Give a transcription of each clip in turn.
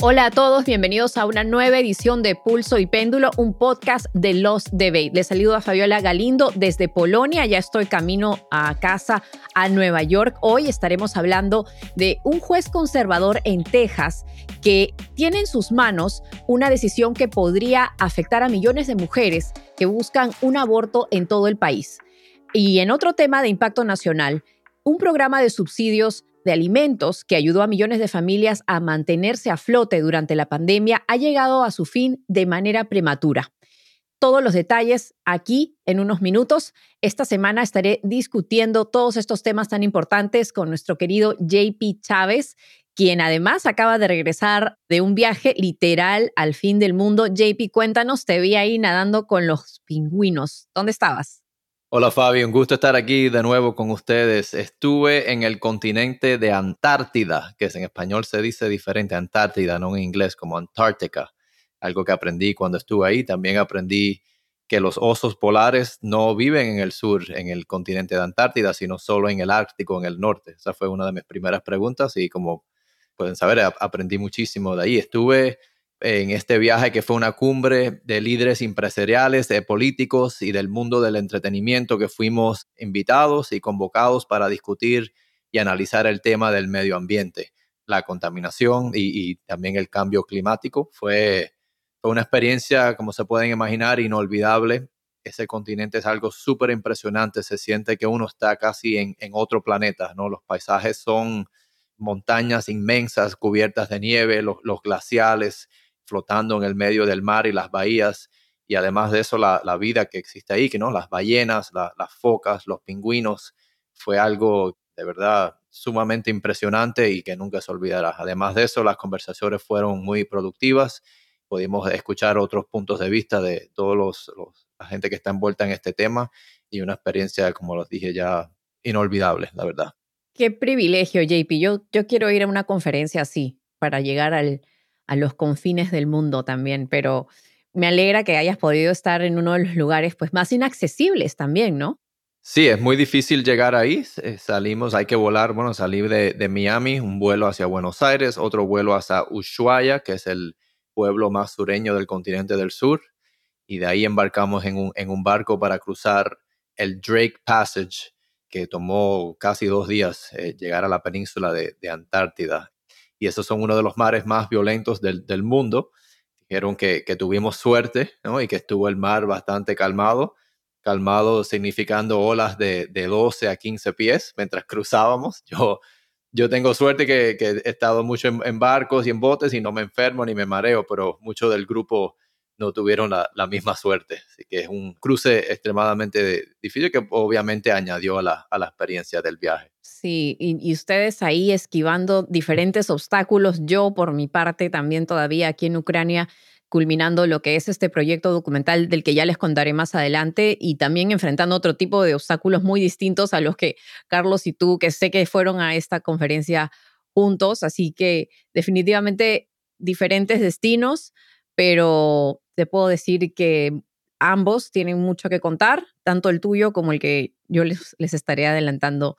Hola a todos, bienvenidos a una nueva edición de Pulso y Péndulo, un podcast de Los Debate. Les saludo a Fabiola Galindo desde Polonia, ya estoy camino a casa a Nueva York. Hoy estaremos hablando de un juez conservador en Texas que tiene en sus manos una decisión que podría afectar a millones de mujeres que buscan un aborto en todo el país. Y en otro tema de impacto nacional, un programa de subsidios de alimentos que ayudó a millones de familias a mantenerse a flote durante la pandemia ha llegado a su fin de manera prematura. Todos los detalles aquí en unos minutos. Esta semana estaré discutiendo todos estos temas tan importantes con nuestro querido JP Chávez, quien además acaba de regresar de un viaje literal al fin del mundo. JP, cuéntanos, te vi ahí nadando con los pingüinos. ¿Dónde estabas? Hola Fabio, un gusto estar aquí de nuevo con ustedes. Estuve en el continente de Antártida, que en español se dice diferente, Antártida, no en inglés como Antártica, algo que aprendí cuando estuve ahí. También aprendí que los osos polares no viven en el sur, en el continente de Antártida, sino solo en el Ártico, en el norte. Esa fue una de mis primeras preguntas y como pueden saber, aprendí muchísimo de ahí. Estuve en este viaje que fue una cumbre de líderes empresariales, de políticos y del mundo del entretenimiento que fuimos invitados y convocados para discutir y analizar el tema del medio ambiente, la contaminación y, también el cambio climático. Fue, una experiencia, como se pueden imaginar, inolvidable. Ese continente es algo súper impresionante, se siente que uno está casi en, otro planeta, ¿no? Los paisajes son montañas inmensas cubiertas de nieve, los glaciales, flotando en el medio del mar y las bahías. Y además de eso, la, vida que existe ahí, que no, las ballenas, las focas, los pingüinos, fue algo de verdad sumamente impresionante y que nunca se olvidará. Además de eso, las conversaciones fueron muy productivas. Pudimos escuchar otros puntos de vista de todos los, la gente que está envuelta en este tema y una experiencia, como los dije ya, inolvidable, la verdad. Qué privilegio, JP. Yo, yo quiero ir a una conferencia así para llegar al, a los confines del mundo también, pero me alegra que hayas podido estar en uno de los lugares pues más inaccesibles también, ¿no? Sí, es muy difícil llegar ahí. Eh, salimos, hay que volar, bueno, salir de, Miami, un vuelo hacia Buenos Aires, otro vuelo hacia Ushuaia, que es el pueblo más sureño del continente del sur, y de ahí embarcamos en un, en un barco para cruzar el Drake Passage, que tomó casi dos días eh, llegar a la península de, de Antártida y esos son uno de los mares más violentos del, del mundo. Dijeron que, que, tuvimos suerte ¿no? y que estuvo el mar bastante calmado, calmado significando olas de, de 12 a 15 pies mientras cruzábamos. Yo, yo tengo suerte que, que he estado mucho en, en, barcos y en botes y no me enfermo ni me mareo, pero mucho del grupo no tuvieron la, la, misma suerte. Así que es un cruce extremadamente difícil que obviamente añadió a la, a la experiencia del viaje. Sí, y, ustedes ahí esquivando diferentes obstáculos. Yo, por mi parte, también todavía aquí en Ucrania, culminando lo que es este proyecto documental del que ya les contaré más adelante y también enfrentando otro tipo de obstáculos muy distintos a los que Carlos y tú, que sé que fueron a esta conferencia juntos. Así que definitivamente diferentes destinos, pero te puedo decir que ambos tienen mucho que contar, tanto el tuyo como el que yo les, les estaré adelantando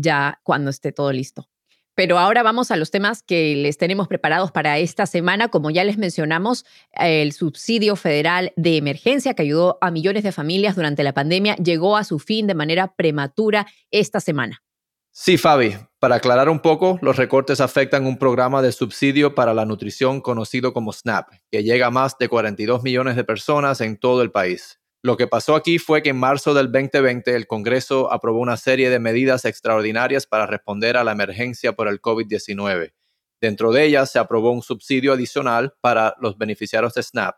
ya cuando esté todo listo. Pero ahora vamos a los temas que les tenemos preparados para esta semana. Como ya les mencionamos, el subsidio federal de emergencia que ayudó a millones de familias durante la pandemia llegó a su fin de manera prematura esta semana. Sí, Fabi, para aclarar un poco, los recortes afectan un programa de subsidio para la nutrición conocido como SNAP, que llega a más de 42 millones de personas en todo el país. Lo que pasó aquí fue que en marzo del 2020 el Congreso aprobó una serie de medidas extraordinarias para responder a la emergencia por el COVID-19. Dentro de ellas se aprobó un subsidio adicional para los beneficiarios de SNAP,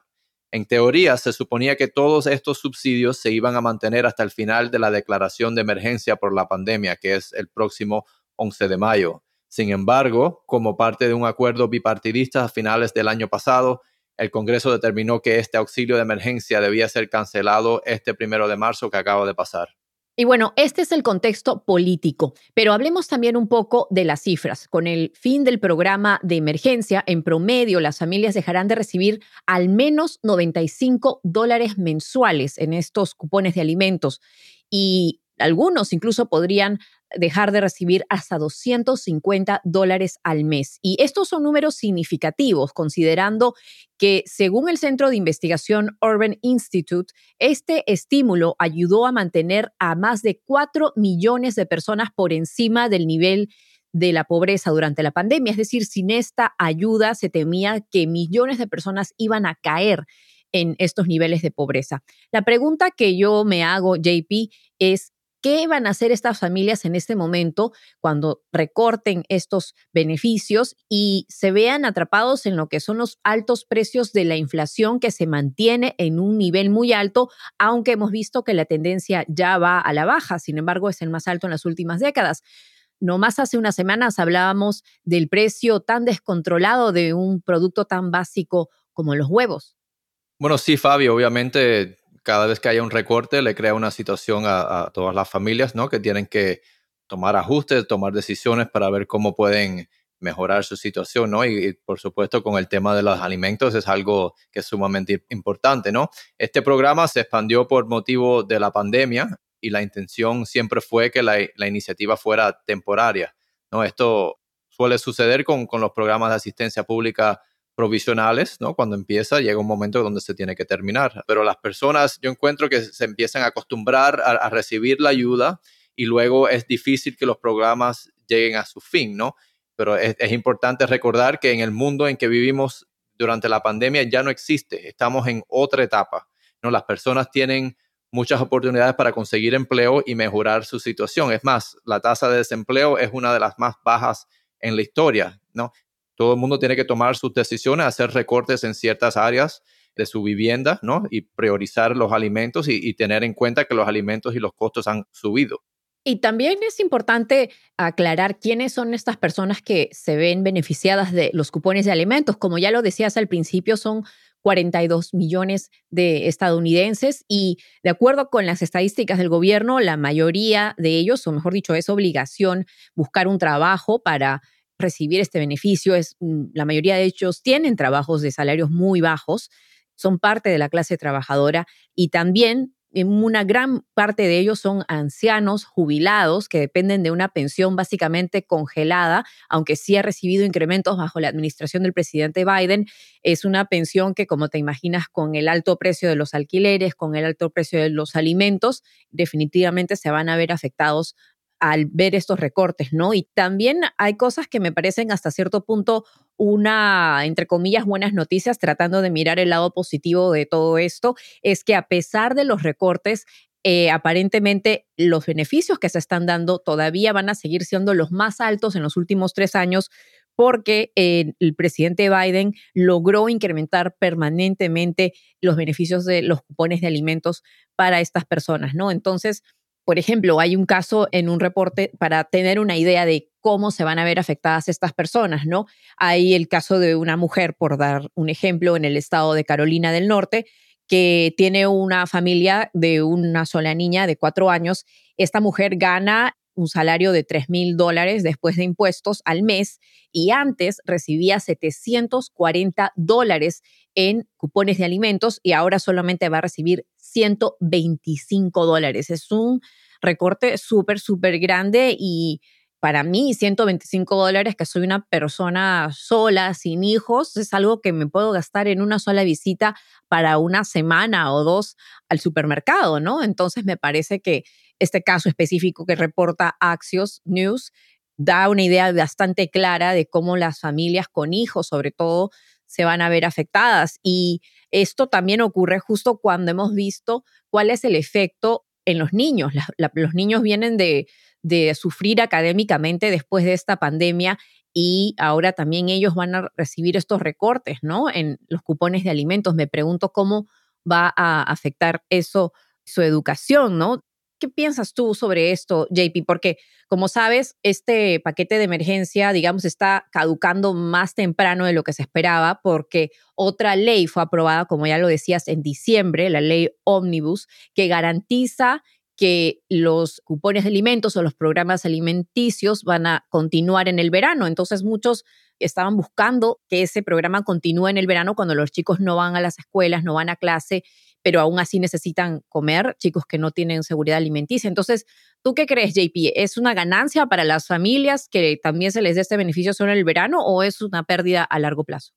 en teoría, se suponía que todos estos subsidios se iban a mantener hasta el final de la declaración de emergencia por la pandemia, que es el próximo 11 de mayo. Sin embargo, como parte de un acuerdo bipartidista a finales del año pasado, el Congreso determinó que este auxilio de emergencia debía ser cancelado este primero de marzo que acaba de pasar. Y bueno, este es el contexto político, pero hablemos también un poco de las cifras. Con el fin del programa de emergencia, en promedio las familias dejarán de recibir al menos 95 dólares mensuales en estos cupones de alimentos. Y Algunos incluso podrían dejar de recibir hasta 250 dólares al mes. Y estos son números significativos, considerando que, según el Centro de Investigación Urban Institute, este estímulo ayudó a mantener a más de 4 millones de personas por encima del nivel de la pobreza durante la pandemia. Es decir, sin esta ayuda se temía que millones de personas iban a caer en estos niveles de pobreza. La pregunta que yo me hago, JP, es ¿Qué van a hacer estas familias en este momento cuando recorten estos beneficios y se vean atrapados en lo que son los altos precios de la inflación que se mantiene en un nivel muy alto, aunque hemos visto que la tendencia ya va a la baja, sin embargo es el más alto en las últimas décadas? No más hace unas semanas hablábamos del precio tan descontrolado de un producto tan básico como los huevos. Bueno, sí, Fabio, obviamente cada vez que haya un recorte le crea una situación a, todas las familias, ¿no? Que tienen que tomar ajustes, tomar decisiones para ver cómo pueden mejorar su situación, ¿no? Y, por supuesto con el tema de los alimentos es algo que es sumamente importante, ¿no? Este programa se expandió por motivo de la pandemia y la intención siempre fue que la, la iniciativa fuera temporaria, ¿no? Esto suele suceder con, con los programas de asistencia pública provisionales, ¿no? Cuando empieza, llega un momento donde se tiene que terminar. Pero las personas, yo encuentro que se empiezan a acostumbrar a, recibir la ayuda y luego es difícil que los programas lleguen a su fin, ¿no? Pero es, importante recordar que en el mundo en que vivimos durante la pandemia ya no existe, estamos en otra etapa, ¿no? Las personas tienen muchas oportunidades para conseguir empleo y mejorar su situación. Es más, la tasa de desempleo es una de las más bajas en la historia, ¿no? Todo el mundo tiene que tomar sus decisiones, hacer recortes en ciertas áreas de su vivienda, ¿no? Y priorizar los alimentos y, tener en cuenta que los alimentos y los costos han subido. Y también es importante aclarar quiénes son estas personas que se ven beneficiadas de los cupones de alimentos. Como ya lo decías al principio, son 42 millones de estadounidenses y de acuerdo con las estadísticas del gobierno, la mayoría de ellos, o mejor dicho, es obligación buscar un trabajo para recibir este beneficio. Es, mm, la mayoría de ellos tienen trabajos de salarios muy bajos, son parte de la clase trabajadora y también una gran parte de ellos son ancianos jubilados que dependen de una pensión básicamente congelada, aunque sí ha recibido incrementos bajo la administración del presidente Biden. Es una pensión que, como te imaginas, con el alto precio de los alquileres, con el alto precio de los alimentos, definitivamente se van a ver afectados al ver estos recortes, ¿no? Y también hay cosas que me parecen hasta cierto punto una, entre comillas, buenas noticias, tratando de mirar el lado positivo de todo esto, es que a pesar de los recortes, eh, aparentemente los beneficios que se están dando todavía van a seguir siendo los más altos en los últimos tres años porque eh, el presidente Biden logró incrementar permanentemente los beneficios de los cupones de alimentos para estas personas, ¿no? Entonces, por ejemplo, hay un caso en un reporte para tener una idea de cómo se van a ver afectadas estas personas, ¿no? Hay el caso de una mujer, por dar un ejemplo, en el estado de Carolina del Norte, que tiene una familia de una sola niña de cuatro años. Esta mujer gana un salario de 3 mil dólares después de impuestos al mes y antes recibía 740 dólares en cupones de alimentos y ahora solamente va a recibir 125 dólares. Es un recorte súper, súper grande y para mí 125 dólares, que soy una persona sola, sin hijos, es algo que me puedo gastar en una sola visita para una semana o dos al supermercado, ¿no? Entonces me parece que este caso específico que reporta Axios News da una idea bastante clara de cómo las familias con hijos, sobre todo, se van a ver afectadas. Y esto también ocurre justo cuando hemos visto cuál es el efecto en los niños. los niños vienen de, de sufrir académicamente después de esta pandemia y ahora también ellos van a recibir estos recortes, ¿no? En los cupones de alimentos. Me pregunto cómo va a afectar eso su educación, ¿no? ¿Qué piensas tú sobre esto, JP? Porque, como sabes, este paquete de emergencia, digamos, está caducando más temprano de lo que se esperaba porque otra ley fue aprobada, como ya lo decías, en diciembre, la ley Omnibus, que garantiza que los cupones de alimentos o los programas alimenticios van a continuar en el verano. Entonces muchos estaban buscando que ese programa continúe en el verano cuando los chicos no van a las escuelas, no van a clase, pero aún así necesitan comer, chicos que no tienen seguridad alimenticia. Entonces, ¿tú qué crees, JP? ¿Es una ganancia para las familias que también se les dé este beneficio solo en el verano o es una pérdida a largo plazo?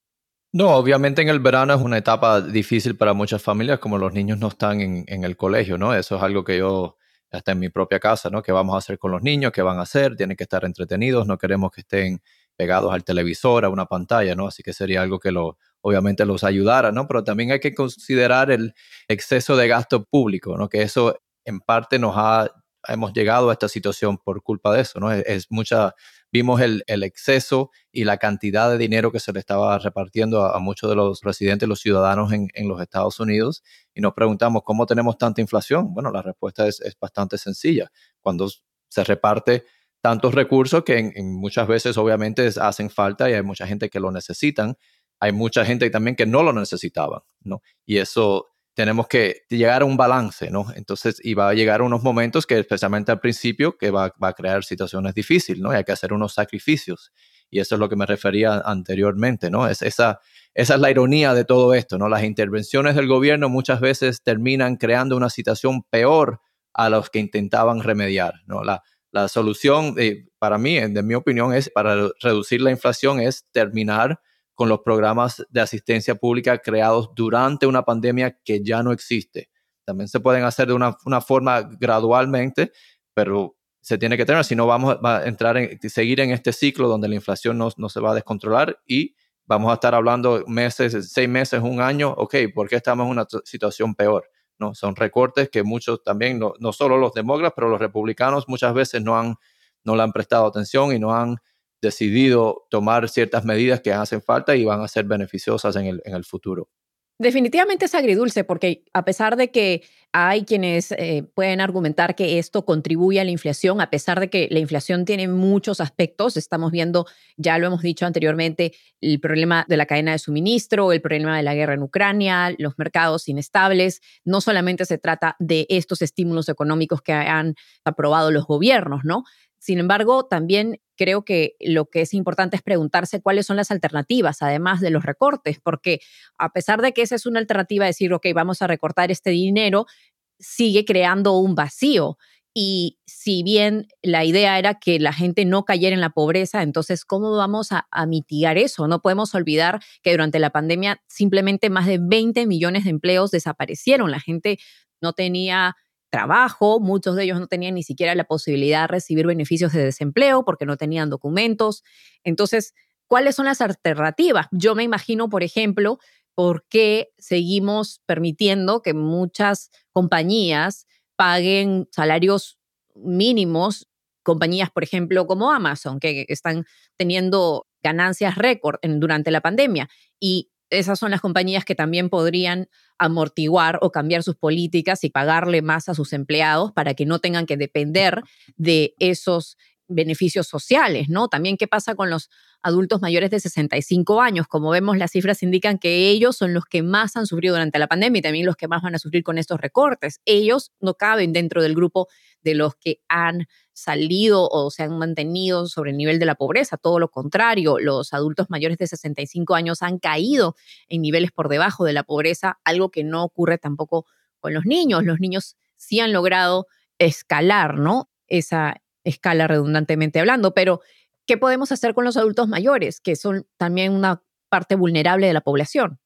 No, obviamente en el verano es una etapa difícil para muchas familias, como los niños no están en, en el colegio, ¿no? Eso es algo que yo hasta en mi propia casa, ¿no? ¿Qué vamos a hacer con los niños? ¿Qué van a hacer? Tienen que estar entretenidos, no queremos que estén pegados al televisor, a una pantalla, ¿no? Así que sería algo que lo, obviamente los ayudara, ¿no? Pero también hay que considerar el exceso de gasto público, ¿no? Que eso en parte nos ha, hemos llegado a esta situación por culpa de eso, ¿no? Es, mucha, vimos el, exceso y la cantidad de dinero que se le estaba repartiendo a, muchos de los residentes, los ciudadanos en, los Estados Unidos y nos preguntamos, ¿cómo tenemos tanta inflación? Bueno, la respuesta es, es bastante sencilla. Cuando se reparte tantos recursos que en, muchas veces obviamente hacen falta y hay mucha gente que lo necesitan. Hay mucha gente también que no lo necesitaban, ¿no? Y eso tenemos que llegar a un balance, ¿no? Entonces, y va a llegar unos momentos que especialmente al principio, que va, a crear situaciones difíciles, ¿no? Y hay que hacer unos sacrificios. Y eso es lo que me refería anteriormente, ¿no? Es esa, esa es la ironía de todo esto, ¿no? Las intervenciones del gobierno muchas veces terminan creando una situación peor a los que intentaban remediar, ¿no? La, la solución, eh, para mí, en mi opinión, es para reducir la inflación, es terminar con los programas de asistencia pública creados durante una pandemia que ya no existe. También se pueden hacer de una, forma gradualmente, pero se tiene que tener, si no vamos a entrar en, seguir en este ciclo donde la inflación no, no, se va a descontrolar y vamos a estar hablando meses, seis meses, un año, ok, ¿por qué estamos en una situación peor? ¿no? Son recortes que muchos también, no, no solo los demócratas, pero los republicanos muchas veces no, han, no le han prestado atención y no han decidido tomar ciertas medidas que hacen falta y van a ser beneficiosas en el, en el futuro. Definitivamente es agridulce porque a pesar de que hay quienes eh, pueden argumentar que esto contribuye a la inflación, a pesar de que la inflación tiene muchos aspectos, estamos viendo, ya lo hemos dicho anteriormente, el problema de la cadena de suministro, el problema de la guerra en Ucrania, los mercados inestables, no solamente se trata de estos estímulos económicos que han aprobado los gobiernos, ¿no? Sin embargo, también creo que lo que es importante es preguntarse cuáles son las alternativas, además de los recortes, porque a pesar de que esa es una alternativa, decir, ok, vamos a recortar este dinero, sigue creando un vacío. Y si bien la idea era que la gente no cayera en la pobreza, entonces, ¿cómo vamos a, a, mitigar eso? No podemos olvidar que durante la pandemia simplemente más de 20 millones de empleos desaparecieron. La gente no tenía trabajo, muchos de ellos no tenían ni siquiera la posibilidad de recibir beneficios de desempleo porque no tenían documentos. Entonces, ¿cuáles son las alternativas? Yo me imagino, por ejemplo, por qué seguimos permitiendo que muchas compañías paguen salarios mínimos, compañías, por ejemplo, como Amazon, que están teniendo ganancias récord durante la pandemia. Y esas son las compañías que también podrían amortiguar o cambiar sus políticas y pagarle más a sus empleados para que no tengan que depender de esos beneficios sociales, ¿no? También qué pasa con los adultos mayores de 65 años. Como vemos, las cifras indican que ellos son los que más han sufrido durante la pandemia y también los que más van a sufrir con estos recortes. Ellos no caben dentro del grupo de los que han salido o se han mantenido sobre el nivel de la pobreza. Todo lo contrario, los adultos mayores de 65 años han caído en niveles por debajo de la pobreza, algo que no ocurre tampoco con los niños. Los niños sí han logrado escalar, ¿no? Esa escala redundantemente hablando, pero ¿qué podemos hacer con los adultos mayores, que son también una parte vulnerable de la población?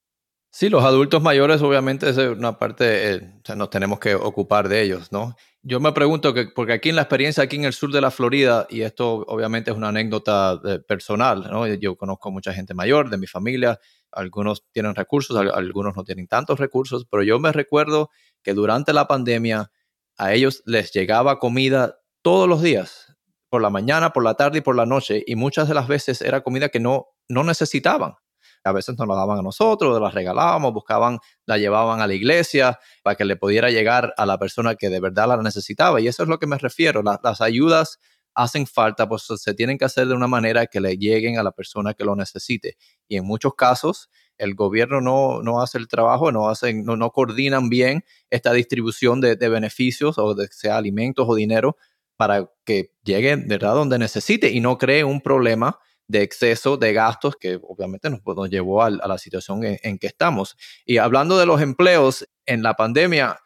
Sí, los adultos mayores obviamente es una parte, eh, nos tenemos que ocupar de ellos, ¿no? Yo me pregunto que, porque aquí en la experiencia, aquí en el sur de la Florida, y esto obviamente es una anécdota eh, personal, ¿no? Yo conozco mucha gente mayor de mi familia, algunos tienen recursos, algunos no tienen tantos recursos, pero yo me recuerdo que durante la pandemia a ellos les llegaba comida todos los días, por la mañana, por la tarde y por la noche, y muchas de las veces era comida que no, no necesitaban. A veces nos la daban a nosotros, la regalábamos, buscaban, la llevaban a la iglesia para que le pudiera llegar a la persona que de verdad la necesitaba. Y eso es lo que me refiero. las ayudas hacen falta, pues se tienen que hacer de una manera que le lleguen a la persona que lo necesite. Y en muchos casos, el gobierno no, no hace el trabajo, no, hacen, no, no coordinan bien esta distribución de, de beneficios o de sea alimentos o dinero para que llegue ¿verdad? donde necesite y no cree un problema de exceso de gastos que obviamente nos, nos llevó a, la situación en, que estamos. Y hablando de los empleos, en la pandemia,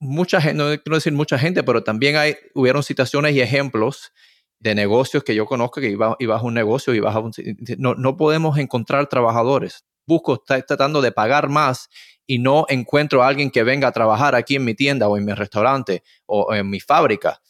mucha gente, no quiero decir mucha gente, pero también hay, hubieron situaciones y ejemplos de negocios que yo conozco que iba, ibas a un negocio y a un... No, no podemos encontrar trabajadores. Busco, está tratando de pagar más y no encuentro a alguien que venga a trabajar aquí en mi tienda o en mi restaurante o en mi fábrica.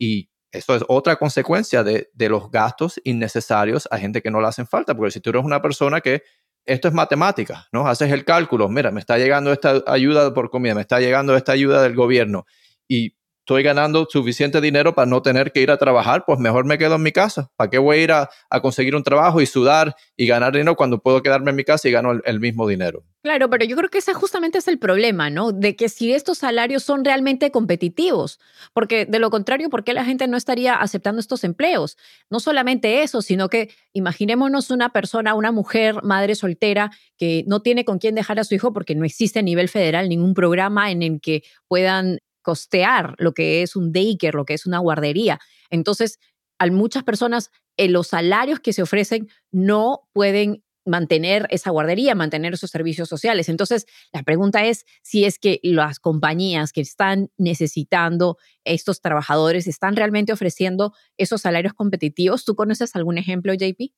Y eso es otra consecuencia de, los gastos innecesarios a gente que no le hacen falta, porque si tú eres una persona que esto es matemática, ¿no? Haces el cálculo, mira, me está llegando esta ayuda por comida, me está llegando esta ayuda del gobierno y estoy ganando suficiente dinero para no tener que ir a trabajar, pues mejor me quedo en mi casa. ¿Para qué voy a ir a, conseguir un trabajo y sudar y ganar dinero cuando puedo quedarme en mi casa y gano el, mismo dinero? Claro, pero yo creo que ese justamente es el problema, ¿no? De que si estos salarios son realmente competitivos, porque de lo contrario, ¿por qué la gente no estaría aceptando estos empleos? No solamente eso, sino que imaginémonos una persona, una mujer, madre soltera, que no tiene con quién dejar a su hijo porque no existe a nivel federal ningún programa en el que puedan costear lo que es un daycare, lo que es una guardería. Entonces, a muchas personas eh, los salarios que se ofrecen no pueden mantener esa guardería, mantener esos servicios sociales. Entonces, la pregunta es si es que las compañías que están necesitando estos trabajadores están realmente ofreciendo esos salarios competitivos. ¿Tú conoces algún ejemplo, JP?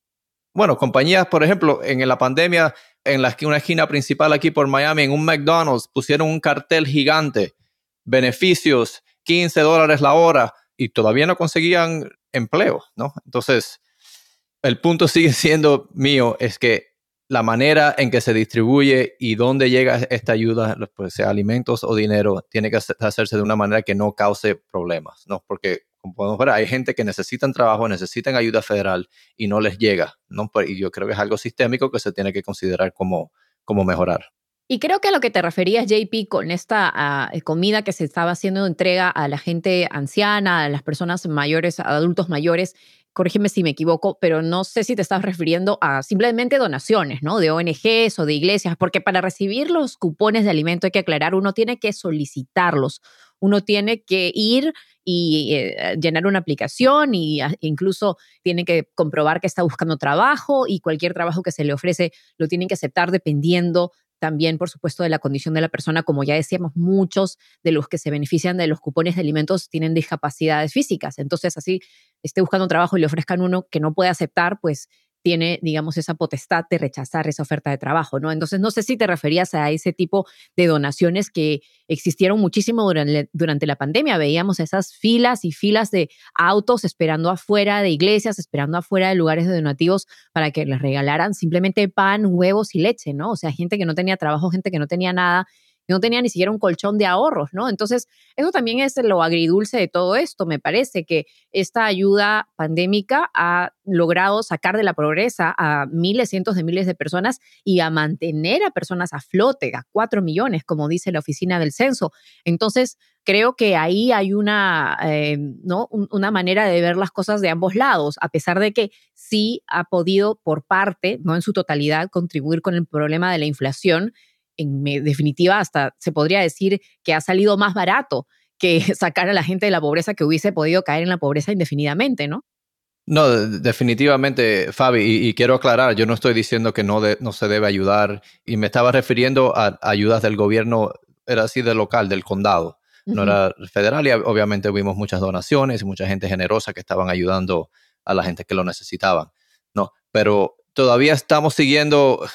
Bueno, compañías, por ejemplo, en la pandemia, en la, una esquina principal aquí por Miami, en un McDonald's, pusieron un cartel gigante beneficios, 15 dólares la hora, y todavía no conseguían empleo, ¿no? Entonces, el punto sigue siendo mío, es que la manera en que se distribuye y dónde llega esta ayuda, pues sea alimentos o dinero, tiene que hacerse de una manera que no cause problemas, ¿no? Porque, como podemos ver, hay gente que necesitan trabajo, necesitan ayuda federal y no les llega, ¿no? Y yo creo que es algo sistémico que se tiene que considerar como, como mejorar. Y creo que a lo que te referías, JP, con esta ah, comida que se estaba haciendo entrega a la gente anciana, a las personas mayores, a adultos mayores, corrígeme si me equivoco, pero no sé si te estás refiriendo a simplemente donaciones, ¿no? De ONGs o de iglesias, porque para recibir los cupones de alimento hay que aclarar, uno tiene que solicitarlos, uno tiene que ir y eh, llenar una aplicación y ah, incluso tiene que comprobar que está buscando trabajo y cualquier trabajo que se le ofrece lo tienen que aceptar dependiendo también, por supuesto, de la condición de la persona. Como ya decíamos, muchos de los que se benefician de los cupones de alimentos tienen discapacidades físicas. Entonces, así esté buscando trabajo y le ofrezcan uno que no puede aceptar, pues tiene, digamos, esa potestad de rechazar esa oferta de trabajo, ¿no? Entonces, no sé si te referías a ese tipo de donaciones que existieron muchísimo durante, durante la pandemia. Veíamos esas filas y filas de autos esperando afuera de iglesias, esperando afuera de lugares de donativos para que les regalaran simplemente pan, huevos y leche, ¿no? O sea, gente que no tenía trabajo, gente que no tenía nada no tenía ni siquiera un colchón de ahorros, ¿no? Entonces, eso también es lo agridulce de todo esto. Me parece que esta ayuda pandémica ha logrado sacar de la pobreza a miles, cientos de miles de personas y a mantener a personas a flote, a cuatro millones, como dice la oficina del censo. Entonces, creo que ahí hay una, eh, ¿no? una manera de ver las cosas de ambos lados, a pesar de que sí ha podido por parte, no en su totalidad, contribuir con el problema de la inflación en definitiva hasta se podría decir que ha salido más barato que sacar a la gente de la pobreza que hubiese podido caer en la pobreza indefinidamente, ¿no? No, definitivamente, Fabi, y, quiero aclarar, yo no estoy diciendo que no, no se debe ayudar, y me estaba refiriendo a ayudas del gobierno, era así de local, del condado, no era federal, y obviamente vimos muchas donaciones y mucha gente generosa que estaban ayudando a la gente que lo necesitaban, ¿no? Pero todavía estamos siguiendo,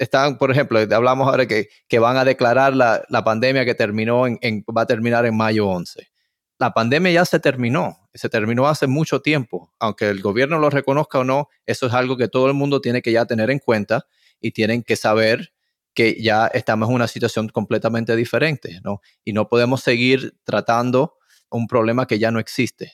están, por ejemplo, hablamos ahora que, que van a declarar la, la pandemia que terminó en, va a terminar en mayo 11. La pandemia ya se terminó, se terminó hace mucho tiempo, aunque el gobierno lo reconozca o no, eso es algo que todo el mundo tiene que ya tener en cuenta y tienen que saber que ya estamos en una situación completamente diferente, ¿no? Y no podemos seguir tratando un problema que ya no existe.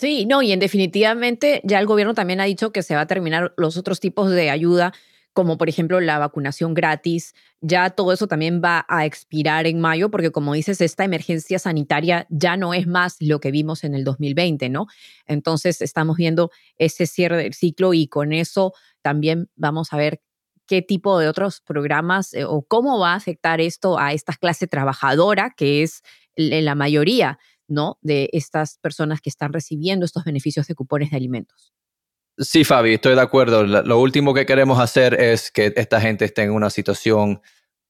Sí, no, y en definitivamente ya el gobierno también ha dicho que se va a terminar los otros tipos de ayuda, como por ejemplo la vacunación gratis. Ya todo eso también va a expirar en mayo, porque como dices, esta emergencia sanitaria ya no es más lo que vimos en el 2020, ¿no? Entonces estamos viendo ese cierre del ciclo y con eso también vamos a ver qué tipo de otros programas eh, o cómo va a afectar esto a esta clase trabajadora, que es la mayoría ¿no? de estas personas que están recibiendo estos beneficios de cupones de alimentos. Sí, Fabi, estoy de acuerdo. Lo último que queremos hacer es que esta gente esté en una situación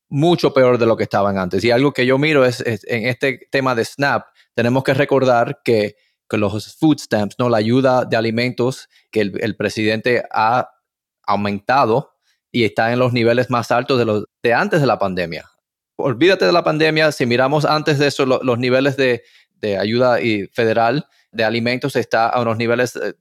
mucho peor de lo que estaban antes. Y algo que yo miro es, en este tema de SNAP, tenemos que recordar que, los food stamps, ¿no? la ayuda de alimentos que el, presidente ha aumentado y está en los niveles más altos de, los, de antes de la pandemia. Olvídate de la pandemia, si miramos antes de eso, los niveles de, de ayuda federal de alimentos está a unos niveles eh,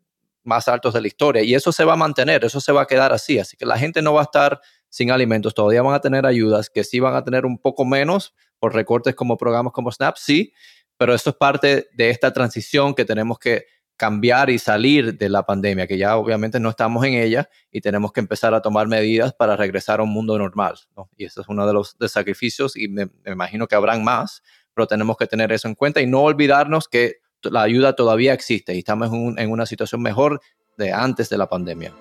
más altos de la historia y eso se va a mantener, eso se va a quedar así, así que la gente no va a estar sin alimentos, todavía van a tener ayudas que sí van a tener un poco menos por recortes como programas como SNAP, sí, pero eso es parte de esta transición que tenemos que cambiar y salir de la pandemia, que ya obviamente no estamos en ella y tenemos que empezar a tomar medidas para regresar a un mundo normal. Y ese es uno de los sacrificios y me, imagino que habrán más, pero tenemos que tener eso en cuenta y no olvidarnos que la ayuda todavía existe y estamos en, una situación mejor de antes de la pandemia.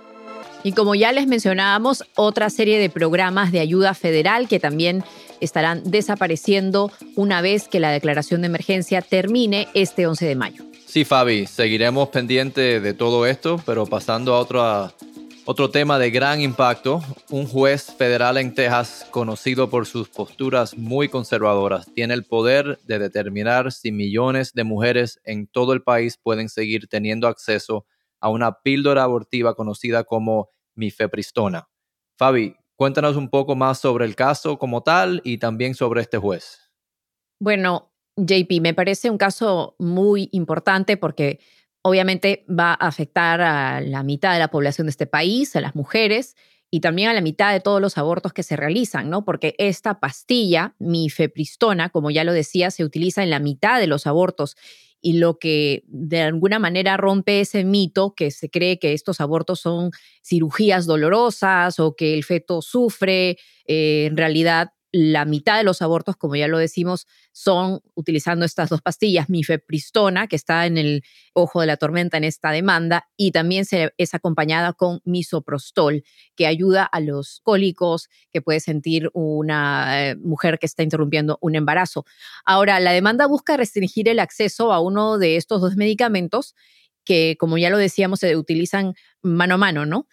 Y como ya les mencionábamos, otra serie de programas de ayuda federal que también estarán desapareciendo una vez que la declaración de emergencia termine este 11 de mayo. Sí, Fabi, seguiremos pendiente de todo esto, pero pasando a otra otro tema de gran impacto, un juez federal en Texas, conocido por sus posturas muy conservadoras, tiene el poder de determinar si millones de mujeres en todo el país pueden seguir teniendo acceso a una píldora abortiva conocida como mifepristona. Fabi, cuéntanos un poco más sobre el caso como tal y también sobre este juez. Bueno, JP, me parece un caso muy importante porque obviamente va a afectar a la mitad de la población de este país, a las mujeres y también a la mitad de todos los abortos que se realizan, ¿no? Porque esta pastilla, mifepristona, como ya lo decía, se utiliza en la mitad de los abortos y lo que de alguna manera rompe ese mito que se cree que estos abortos son cirugías dolorosas o que el feto sufre, eh, en realidad la mitad de los abortos, como ya lo decimos, son utilizando estas dos pastillas, mifepristona, que está en el ojo de la tormenta en esta demanda, y también se, es acompañada con misoprostol, que ayuda a los cólicos que puede sentir una eh, mujer que está interrumpiendo un embarazo. Ahora, la demanda busca restringir el acceso a uno de estos dos medicamentos que, como ya lo decíamos, se utilizan mano a mano, ¿no?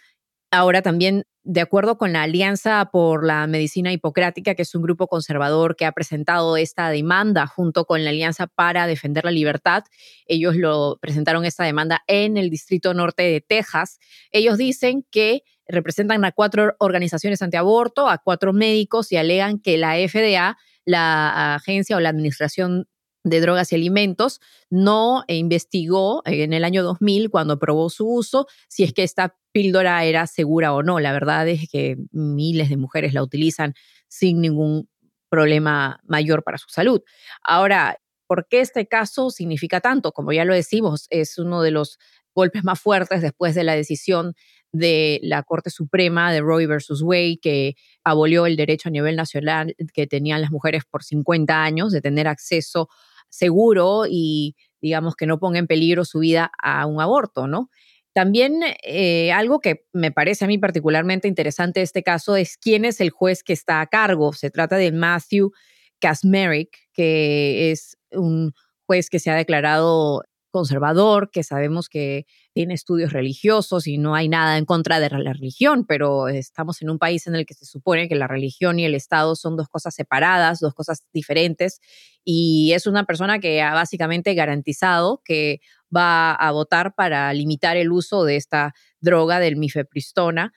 Ahora también de acuerdo con la Alianza por la Medicina Hipocrática, que es un grupo conservador que ha presentado esta demanda junto con la Alianza para Defender la Libertad, ellos lo presentaron esta demanda en el Distrito Norte de Texas. Ellos dicen que representan a cuatro organizaciones antiaborto, a cuatro médicos y alegan que la FDA, la agencia o la administración de Drogas y Alimentos no investigó en el año 2000, cuando probó su uso, si es que esta píldora era segura o no. La verdad es que miles de mujeres la utilizan sin ningún problema mayor para su salud. Ahora, ¿por qué este caso significa tanto? Como ya lo decimos, es uno de los golpes más fuertes después de la decisión de la Corte Suprema de Roe versus Wade, que abolió el derecho a nivel nacional que tenían las mujeres por 50 años de tener acceso seguro y digamos que no ponga en peligro su vida a un aborto, ¿no? También eh, algo que me parece a mí particularmente interesante de este caso es quién es el juez que está a cargo. Se trata de Matthew Kasmerick, que es un juez que se ha declarado conservador, que sabemos que tiene estudios religiosos y no hay nada en contra de la religión, pero estamos en un país en el que se supone que la religión y el Estado son dos cosas separadas, dos cosas diferentes, y es una persona que ha básicamente garantizado que va a votar para limitar el uso de esta droga del mifepristona,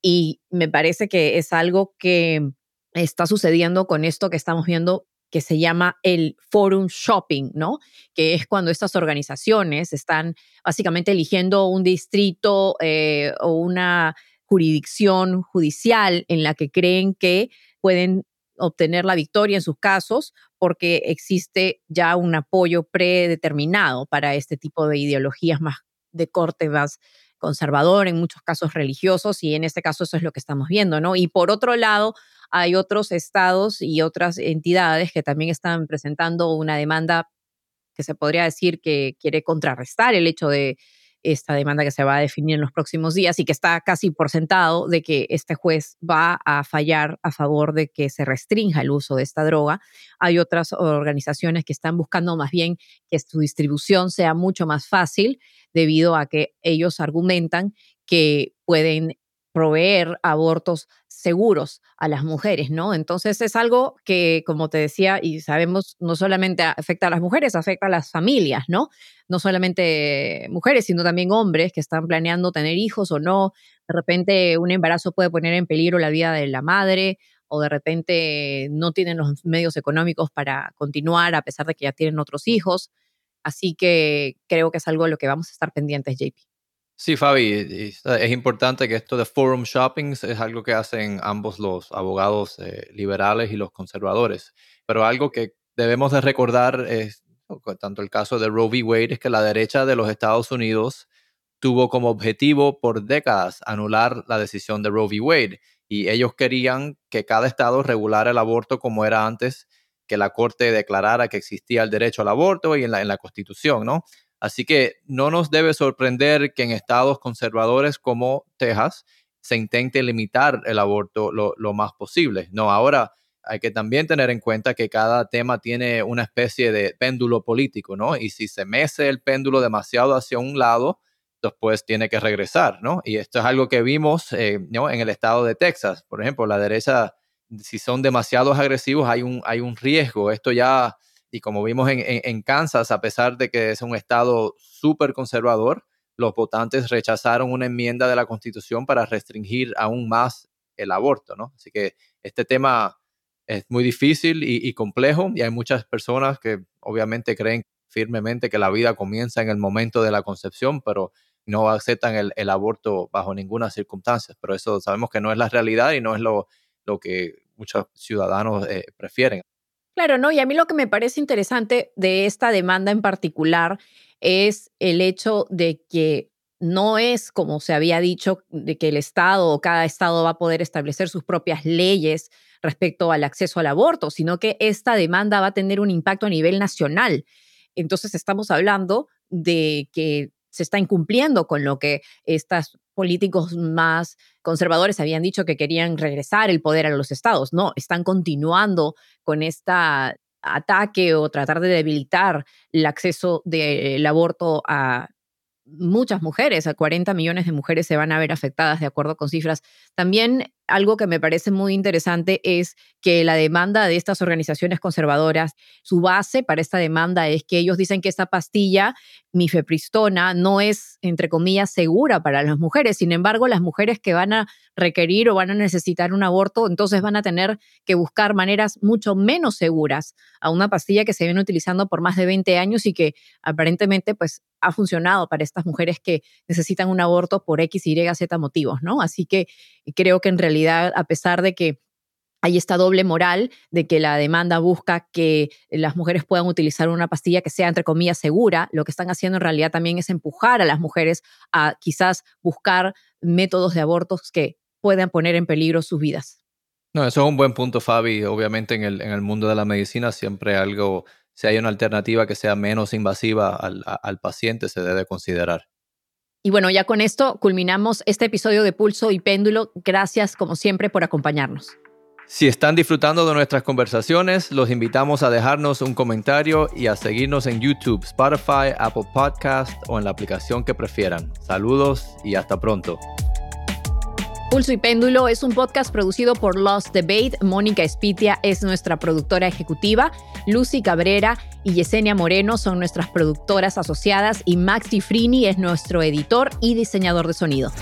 y me parece que es algo que está sucediendo con esto que estamos viendo que se llama el forum shopping, ¿no? Que es cuando estas organizaciones están básicamente eligiendo un distrito eh, o una jurisdicción judicial en la que creen que pueden obtener la victoria en sus casos porque existe ya un apoyo predeterminado para este tipo de ideologías más de corte más conservador, en muchos casos religiosos, y en este caso eso es lo que estamos viendo, ¿no? Y por otro lado, hay otros estados y otras entidades que también están presentando una demanda que se podría decir que quiere contrarrestar el hecho de, esta demanda que se va a definir en los próximos días y que está casi por sentado de que este juez va a fallar a favor de que se restrinja el uso de esta droga. Hay otras organizaciones que están buscando más bien que su distribución sea mucho más fácil debido a que ellos argumentan que pueden proveer abortos seguros a las mujeres, ¿no? Entonces es algo que, como te decía, y sabemos, no solamente afecta a las mujeres, afecta a las familias, ¿no? No solamente mujeres, sino también hombres que están planeando tener hijos o no. De repente un embarazo puede poner en peligro la vida de la madre o de repente no tienen los medios económicos para continuar a pesar de que ya tienen otros hijos. Así que creo que es algo de lo que vamos a estar pendientes, JP. Sí, Fabi, es importante que esto de forum shopping es algo que hacen ambos los abogados eh, liberales y los conservadores, pero algo que debemos de recordar es, tanto el caso de Roe v. Wade, es que la derecha de los Estados Unidos tuvo como objetivo por décadas anular la decisión de Roe v. Wade y ellos querían que cada estado regulara el aborto como era antes que la Corte declarara que existía el derecho al aborto y en la, en la Constitución, ¿no? Así que no nos debe sorprender que en estados conservadores como Texas se intente limitar el aborto lo, más posible. No, ahora hay que también tener en cuenta que cada tema tiene una especie de péndulo político, ¿no? Y si se mece el péndulo demasiado hacia un lado, después tiene que regresar, ¿no? Y esto es algo que vimos eh, en el estado de Texas. Por ejemplo, la derecha, si son demasiado agresivos, hay un, hay un riesgo. Esto ya y como vimos en, Kansas, a pesar de que es un estado súper conservador, los votantes rechazaron una enmienda de la Constitución para restringir aún más el aborto, ¿no? Así que este tema es muy difícil y, complejo y hay muchas personas que obviamente creen firmemente que la vida comienza en el momento de la concepción, pero no aceptan el, aborto bajo ninguna circunstancia. Pero eso sabemos que no es la realidad y no es lo, que muchos ciudadanos eh, prefieren. Claro, ¿no? Y a mí lo que me parece interesante de esta demanda en particular es el hecho de que no es como se había dicho, de que el Estado o cada Estado va a poder establecer sus propias leyes respecto al acceso al aborto, sino que esta demanda va a tener un impacto a nivel nacional. Entonces estamos hablando de que se está incumpliendo con lo que estos políticos más conservadores habían dicho que querían regresar el poder a los estados. No, están continuando con este ataque o tratar de debilitar el acceso del aborto a muchas mujeres, a 40 millones de mujeres se van a ver afectadas de acuerdo con cifras. También algo que me parece muy interesante es que la demanda de estas organizaciones conservadoras, su base para esta demanda es que ellos dicen que esta pastilla, mifepristona, no es, entre comillas, segura para las mujeres. Sin embargo, las mujeres que van a requerir o van a necesitar un aborto, entonces van a tener que buscar maneras mucho menos seguras a una pastilla que se viene utilizando por más de 20 años y que aparentemente pues ha funcionado para estas mujeres que necesitan un aborto por X, Y, Z motivos, ¿no? Así que creo que en realidad, a pesar de que hay esta doble moral de que la demanda busca que las mujeres puedan utilizar una pastilla que sea, entre comillas, segura. Lo que están haciendo en realidad también es empujar a las mujeres a quizás buscar métodos de abortos que puedan poner en peligro sus vidas. No, eso es un buen punto, Fabi. Obviamente en el, mundo de la medicina siempre algo si hay una alternativa que sea menos invasiva al, paciente, se debe considerar. Y bueno, ya con esto culminamos este episodio de Pulso y Péndulo. Gracias, como siempre, por acompañarnos. Si están disfrutando de nuestras conversaciones, los invitamos a dejarnos un comentario y a seguirnos en YouTube, Spotify, Apple Podcast o en la aplicación que prefieran. Saludos y hasta pronto. Pulso y Péndulo es un podcast producido por Lost Debate. Mónica Espitia es nuestra productora ejecutiva. Lucy Cabrera y Yesenia Moreno son nuestras productoras asociadas y Maxi Frini es nuestro editor y diseñador de sonido.